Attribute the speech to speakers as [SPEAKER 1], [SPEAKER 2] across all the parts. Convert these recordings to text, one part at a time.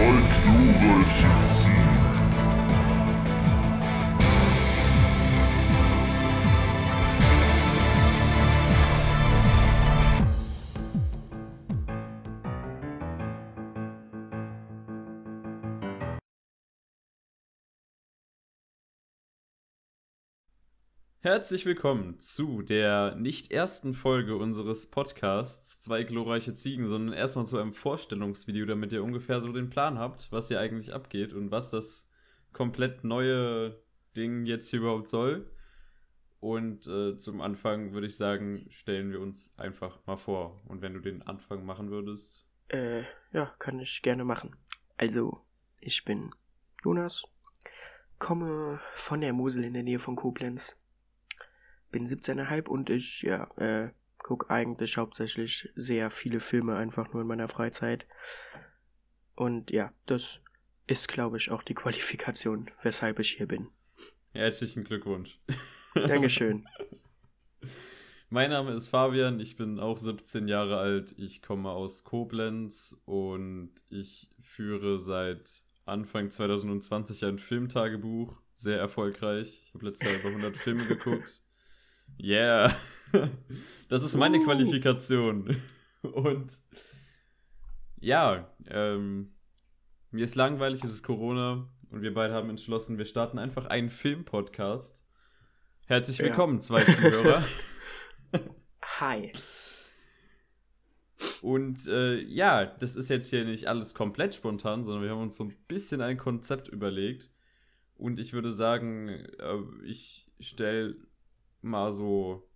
[SPEAKER 1] folk lovar sitt Herzlich willkommen zu der nicht ersten Folge unseres Podcasts Zwei glorreiche Ziegen, sondern erstmal zu einem Vorstellungsvideo, damit ihr ungefähr so den Plan habt, was hier eigentlich abgeht und was das komplett neue Ding jetzt hier überhaupt soll. Und äh, zum Anfang würde ich sagen, stellen wir uns einfach mal vor. Und wenn du den Anfang machen würdest.
[SPEAKER 2] Äh, ja, kann ich gerne machen. Also, ich bin Jonas, komme von der Mosel in der Nähe von Koblenz bin 17,5 und ich, ja, äh, gucke eigentlich hauptsächlich sehr viele Filme einfach nur in meiner Freizeit. Und ja, das ist, glaube ich, auch die Qualifikation, weshalb ich hier bin.
[SPEAKER 1] Herzlichen Glückwunsch.
[SPEAKER 2] Dankeschön.
[SPEAKER 1] Mein Name ist Fabian, ich bin auch 17 Jahre alt, ich komme aus Koblenz und ich führe seit Anfang 2020 ein Filmtagebuch, sehr erfolgreich. Ich habe letztes Jahr über 100 Filme geguckt. Yeah. Das ist meine uh. Qualifikation. Und ja, ähm, mir ist langweilig, es ist Corona und wir beide haben entschlossen, wir starten einfach einen Filmpodcast. Herzlich willkommen, ja. zwei Zuhörer.
[SPEAKER 2] Hi.
[SPEAKER 1] Und äh, ja, das ist jetzt hier nicht alles komplett spontan, sondern wir haben uns so ein bisschen ein Konzept überlegt. Und ich würde sagen, äh, ich stelle mal so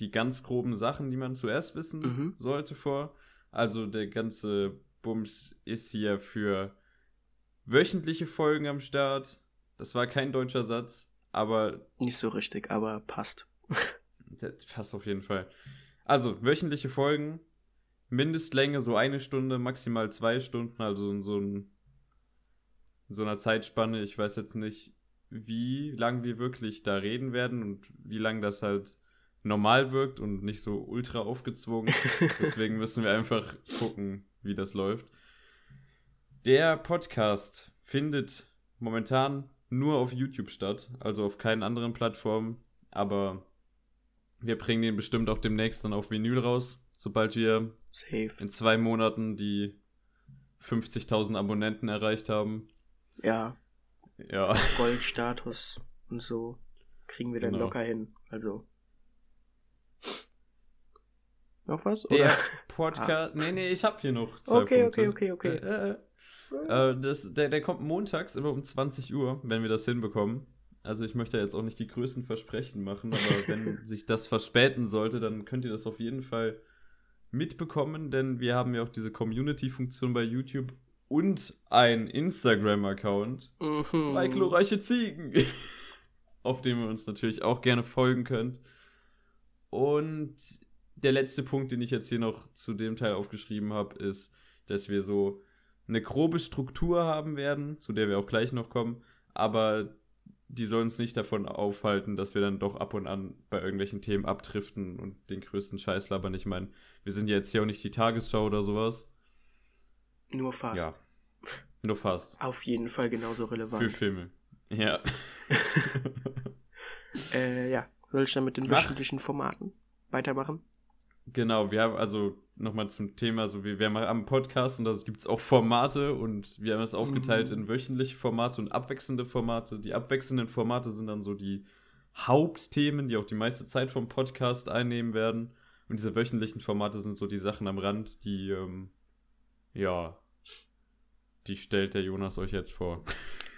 [SPEAKER 1] die ganz groben Sachen, die man zuerst wissen mhm. sollte vor. Also der ganze Bums ist hier für wöchentliche Folgen am Start. Das war kein deutscher Satz, aber.
[SPEAKER 2] Nicht so richtig, aber passt.
[SPEAKER 1] das passt auf jeden Fall. Also, wöchentliche Folgen, Mindestlänge so eine Stunde, maximal zwei Stunden, also in so, ein, in so einer Zeitspanne. Ich weiß jetzt nicht, wie lang wir wirklich da reden werden und wie lang das halt normal wirkt und nicht so ultra aufgezwungen. Deswegen müssen wir einfach gucken, wie das läuft. Der Podcast findet momentan nur auf YouTube statt, also auf keinen anderen Plattformen, aber wir bringen den bestimmt auch demnächst dann auf Vinyl raus, sobald wir
[SPEAKER 2] Safe.
[SPEAKER 1] in zwei Monaten die 50.000 Abonnenten erreicht haben.
[SPEAKER 2] Ja,
[SPEAKER 1] ja.
[SPEAKER 2] Goldstatus und so kriegen wir dann genau. locker hin. Also. Noch was?
[SPEAKER 1] Der oder? Podcast. Ah. Nee, nee, ich hab hier noch zwei
[SPEAKER 2] okay,
[SPEAKER 1] Punkte.
[SPEAKER 2] Okay, okay, okay,
[SPEAKER 1] okay. Äh, äh, das, der, der kommt montags immer um 20 Uhr, wenn wir das hinbekommen. Also ich möchte jetzt auch nicht die größten Versprechen machen, aber wenn sich das verspäten sollte, dann könnt ihr das auf jeden Fall mitbekommen, denn wir haben ja auch diese Community-Funktion bei YouTube und ein Instagram-Account. Mhm. Zwei glorreiche Ziegen. auf dem ihr uns natürlich auch gerne folgen könnt. Und der letzte Punkt, den ich jetzt hier noch zu dem Teil aufgeschrieben habe, ist, dass wir so eine grobe Struktur haben werden, zu der wir auch gleich noch kommen, aber die soll uns nicht davon aufhalten, dass wir dann doch ab und an bei irgendwelchen Themen abdriften und den größten Scheiß labern. Ich meine, wir sind ja jetzt hier auch nicht die Tagesschau oder sowas.
[SPEAKER 2] Nur fast.
[SPEAKER 1] Ja. Nur fast.
[SPEAKER 2] Auf jeden Fall genauso relevant.
[SPEAKER 1] Für Filme. Ja.
[SPEAKER 2] äh, ja. Soll ich dann mit den Mach. wöchentlichen Formaten weitermachen?
[SPEAKER 1] Genau, wir haben also nochmal zum Thema, so wie wir haben am Podcast und da gibt es auch Formate und wir haben es aufgeteilt mhm. in wöchentliche Formate und abwechselnde Formate. Die abwechselnden Formate sind dann so die Hauptthemen, die auch die meiste Zeit vom Podcast einnehmen werden. Und diese wöchentlichen Formate sind so die Sachen am Rand, die ähm, ja die stellt der Jonas euch jetzt vor.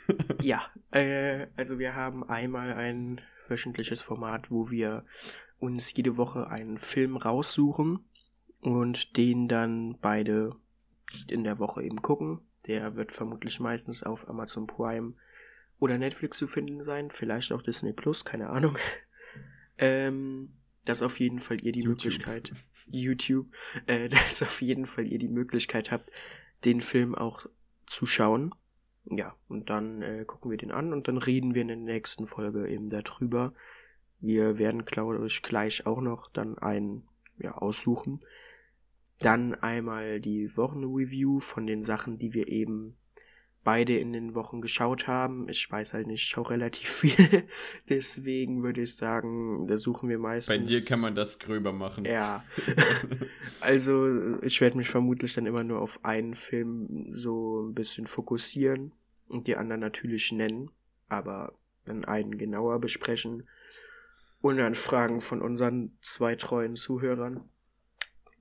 [SPEAKER 2] ja, äh, also wir haben einmal ein wöchentliches Format, wo wir uns jede Woche einen Film raussuchen und den dann beide in der Woche eben gucken. Der wird vermutlich meistens auf Amazon Prime oder Netflix zu finden sein, vielleicht auch Disney Plus, keine Ahnung. ähm, dass auf jeden Fall ihr die YouTube. Möglichkeit, YouTube, äh, dass auf jeden Fall ihr die Möglichkeit habt, den Film auch zu schauen. Ja, und dann äh, gucken wir den an und dann reden wir in der nächsten Folge eben darüber. Wir werden, glaube ich, gleich auch noch dann einen ja, aussuchen. Dann einmal die Wochenreview von den Sachen, die wir eben beide in den Wochen geschaut haben. Ich weiß halt nicht, ich schaue relativ viel. Deswegen würde ich sagen, da suchen wir meistens.
[SPEAKER 1] Bei dir kann man das gröber machen.
[SPEAKER 2] Ja. also, ich werde mich vermutlich dann immer nur auf einen Film so ein bisschen fokussieren und die anderen natürlich nennen, aber dann einen genauer besprechen und dann Fragen von unseren zwei treuen Zuhörern,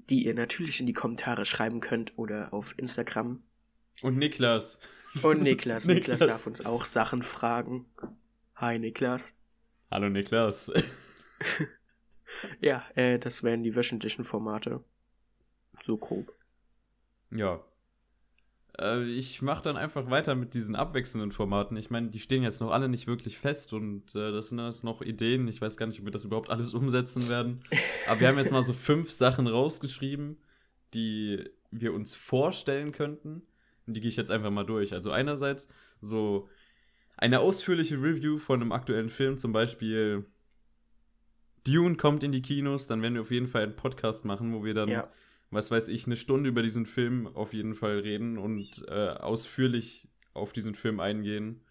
[SPEAKER 2] die ihr natürlich in die Kommentare schreiben könnt oder auf Instagram.
[SPEAKER 1] Und Niklas.
[SPEAKER 2] Und Niklas. Niklas, Niklas darf uns auch Sachen fragen. Hi Niklas.
[SPEAKER 1] Hallo Niklas.
[SPEAKER 2] ja, äh, das wären die wöchentlichen Formate. So grob.
[SPEAKER 1] Ja. Äh, ich mache dann einfach weiter mit diesen abwechselnden Formaten. Ich meine, die stehen jetzt noch alle nicht wirklich fest und äh, das sind jetzt noch Ideen. Ich weiß gar nicht, ob wir das überhaupt alles umsetzen werden. Aber wir haben jetzt mal so fünf Sachen rausgeschrieben, die wir uns vorstellen könnten die gehe ich jetzt einfach mal durch. Also einerseits so eine ausführliche Review von einem aktuellen Film, zum Beispiel Dune kommt in die Kinos, dann werden wir auf jeden Fall einen Podcast machen, wo wir dann, ja. was weiß ich, eine Stunde über diesen Film auf jeden Fall reden und äh, ausführlich auf diesen Film eingehen.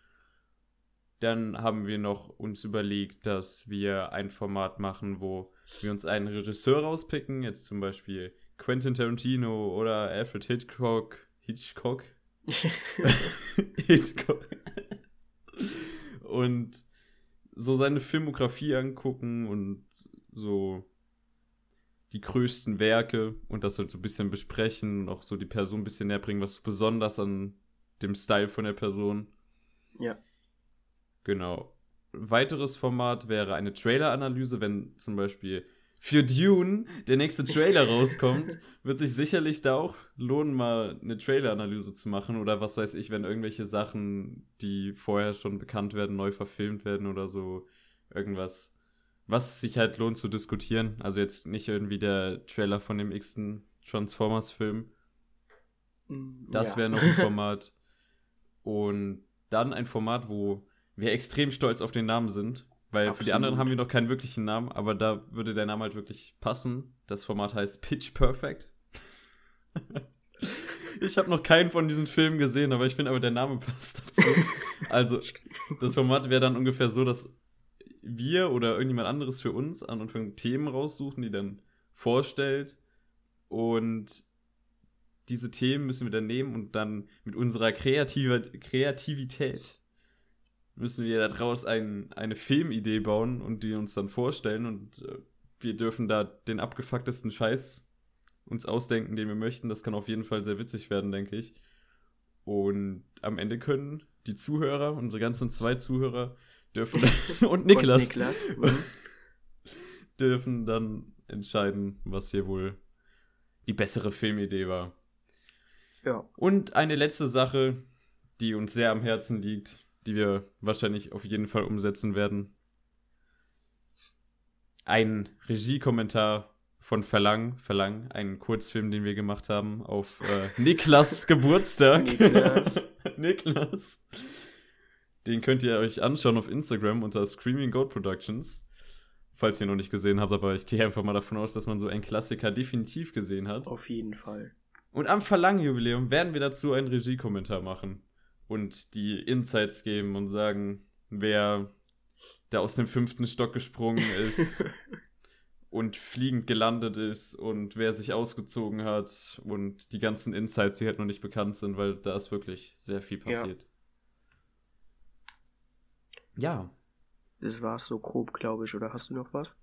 [SPEAKER 1] Dann haben wir noch uns überlegt, dass wir ein Format machen, wo wir uns einen Regisseur rauspicken, jetzt zum Beispiel Quentin Tarantino oder Alfred Hitchcock Hitchcock. Hitchcock. und so seine Filmografie angucken und so die größten Werke und das halt so ein bisschen besprechen und auch so die Person ein bisschen näher bringen, was so besonders an dem Style von der Person.
[SPEAKER 2] Ja.
[SPEAKER 1] Genau. Weiteres Format wäre eine Trailer-Analyse, wenn zum Beispiel für Dune der nächste Trailer rauskommt, wird sich sicherlich da auch lohnen, mal eine Trailer-Analyse zu machen oder was weiß ich, wenn irgendwelche Sachen, die vorher schon bekannt werden, neu verfilmt werden oder so irgendwas, was sich halt lohnt zu diskutieren. Also jetzt nicht irgendwie der Trailer von dem x-ten Transformers-Film. Mm, das ja. wäre noch ein Format. Und dann ein Format, wo wir extrem stolz auf den Namen sind, weil Absolut. für die anderen haben wir noch keinen wirklichen Namen, aber da würde der Name halt wirklich passen. Das Format heißt Pitch Perfect. ich habe noch keinen von diesen Filmen gesehen, aber ich finde aber der Name passt dazu. Also, das Format wäre dann ungefähr so, dass wir oder irgendjemand anderes für uns an Anfang Themen raussuchen, die dann vorstellt. Und diese Themen müssen wir dann nehmen und dann mit unserer Kreativ Kreativität müssen wir daraus ein, eine Filmidee bauen und die uns dann vorstellen und äh, wir dürfen da den abgefucktesten Scheiß uns ausdenken, den wir möchten. Das kann auf jeden Fall sehr witzig werden, denke ich. Und am Ende können die Zuhörer, unsere ganzen zwei Zuhörer, dürfen und Niklas, und Niklas. Mhm. dürfen dann entscheiden, was hier wohl die bessere Filmidee war.
[SPEAKER 2] Ja.
[SPEAKER 1] Und eine letzte Sache, die uns sehr am Herzen liegt, die wir wahrscheinlich auf jeden Fall umsetzen werden. Ein Regiekommentar von Verlang, Verlang, einen Kurzfilm, den wir gemacht haben auf äh, Niklas Geburtstag. Niklas. Niklas. Den könnt ihr euch anschauen auf Instagram unter Screaming Goat Productions. Falls ihr noch nicht gesehen habt, aber ich gehe einfach mal davon aus, dass man so einen Klassiker definitiv gesehen hat.
[SPEAKER 2] Auf jeden Fall.
[SPEAKER 1] Und am Verlang-Jubiläum werden wir dazu einen Regiekommentar machen und die Insights geben und sagen, wer da aus dem fünften Stock gesprungen ist und fliegend gelandet ist und wer sich ausgezogen hat und die ganzen Insights, die halt noch nicht bekannt sind, weil da ist wirklich sehr viel passiert. Ja. ja.
[SPEAKER 2] Das war's so grob, glaube ich, oder hast du noch was?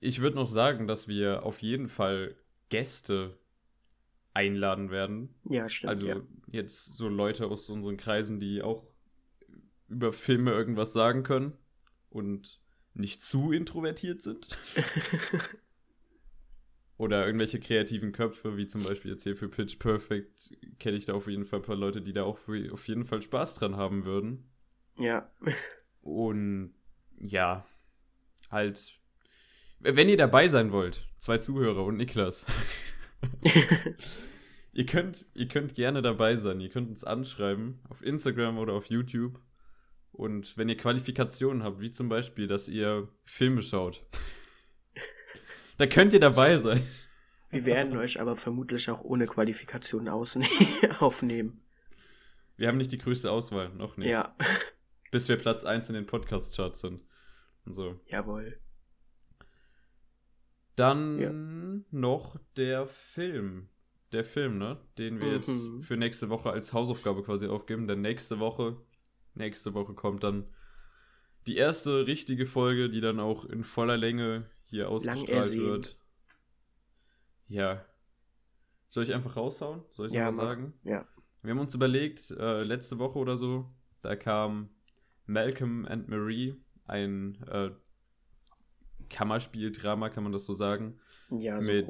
[SPEAKER 1] Ich würde noch sagen, dass wir auf jeden Fall Gäste einladen werden.
[SPEAKER 2] Ja, stimmt.
[SPEAKER 1] Also
[SPEAKER 2] ja.
[SPEAKER 1] jetzt so Leute aus unseren Kreisen, die auch über Filme irgendwas sagen können und nicht zu introvertiert sind. Oder irgendwelche kreativen Köpfe, wie zum Beispiel jetzt hier für Pitch Perfect, kenne ich da auf jeden Fall ein paar Leute, die da auch für, auf jeden Fall Spaß dran haben würden.
[SPEAKER 2] Ja.
[SPEAKER 1] Und ja, halt, wenn ihr dabei sein wollt, zwei Zuhörer und Niklas. ihr, könnt, ihr könnt gerne dabei sein. Ihr könnt uns anschreiben auf Instagram oder auf YouTube. Und wenn ihr Qualifikationen habt, wie zum Beispiel, dass ihr Filme schaut, da könnt ihr dabei sein.
[SPEAKER 2] Wir werden euch aber vermutlich auch ohne Qualifikation aufnehmen.
[SPEAKER 1] Wir haben nicht die größte Auswahl, noch nicht.
[SPEAKER 2] Ja,
[SPEAKER 1] Bis wir Platz 1 in den Podcast-Charts sind. Und so.
[SPEAKER 2] jawohl.
[SPEAKER 1] Dann
[SPEAKER 2] Ja.
[SPEAKER 1] noch der Film. Der Film, ne? Den wir jetzt
[SPEAKER 2] Mhm.
[SPEAKER 1] für nächste Woche als Hausaufgabe quasi aufgeben. Denn nächste Woche, nächste Woche kommt dann die erste richtige Folge, die dann auch in voller Länge hier ausgestrahlt wird. Ja. Soll ich einfach raushauen? Soll ich
[SPEAKER 2] Ja, mach.
[SPEAKER 1] sagen?
[SPEAKER 2] Ja.
[SPEAKER 1] Wir haben uns überlegt, äh, letzte Woche oder so, da kam Malcolm and Marie, ein äh, Kammerspieldrama, kann man das so sagen,
[SPEAKER 2] Ja, so
[SPEAKER 1] mit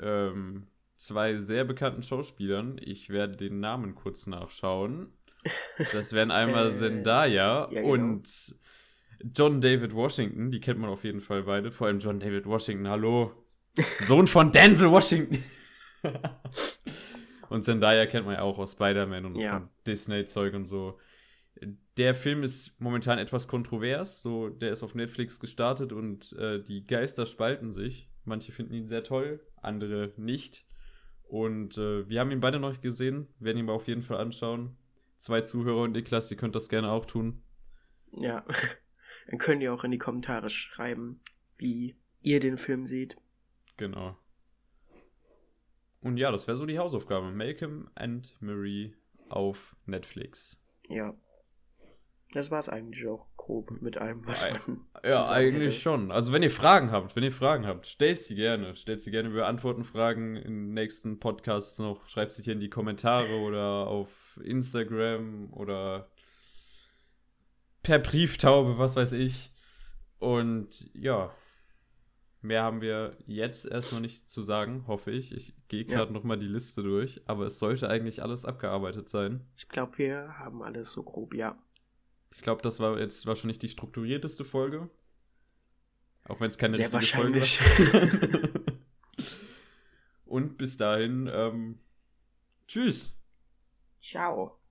[SPEAKER 1] ähm, zwei sehr bekannten Schauspielern. Ich werde den Namen kurz nachschauen. Das wären einmal
[SPEAKER 2] Äh,
[SPEAKER 1] Zendaya
[SPEAKER 2] ja, genau.
[SPEAKER 1] und John David Washington. Die kennt man auf jeden Fall beide. Vor allem John David Washington. Hallo. Sohn von Denzel Washington. und Zendaya kennt man ja auch aus Spider-Man und
[SPEAKER 2] Ja.
[SPEAKER 1] Disney-Zeug und so. Der Film ist momentan etwas kontrovers. So, der ist auf Netflix gestartet und äh, die Geister spalten sich. Manche finden ihn sehr toll, andere nicht. Und äh, wir haben ihn beide noch nicht gesehen, werden ihn aber auf jeden Fall anschauen. Zwei Zuhörer und Niklas, ihr könnt das gerne auch tun.
[SPEAKER 2] Ja. Dann könnt ihr auch in die Kommentare schreiben, wie ihr den Film seht.
[SPEAKER 1] Genau. Und ja, das wäre so die Hausaufgabe. Malcolm and Marie auf Netflix.
[SPEAKER 2] Ja. Das war's eigentlich auch grob mit allem, was
[SPEAKER 1] Ei-
[SPEAKER 2] man.
[SPEAKER 1] Ja, eigentlich
[SPEAKER 2] hätte.
[SPEAKER 1] schon. Also wenn ihr Fragen habt, wenn ihr Fragen habt, stellt sie gerne. Stellt sie gerne. Wir beantworten Fragen in nächsten Podcasts noch. Schreibt sie hier in die Kommentare oder auf Instagram oder per Brieftaube, was weiß ich. Und ja, mehr haben wir jetzt erstmal nicht zu sagen, hoffe ich. Ich gehe
[SPEAKER 2] Ja.
[SPEAKER 1] gerade noch mal die Liste durch, aber es sollte eigentlich alles abgearbeitet sein.
[SPEAKER 2] Ich glaube, wir haben alles so grob, ja.
[SPEAKER 1] Ich glaube, das war jetzt wahrscheinlich die strukturierteste Folge. Auch wenn es keine
[SPEAKER 2] Sehr
[SPEAKER 1] richtige Folge war. Und bis dahin, ähm, tschüss.
[SPEAKER 2] Ciao.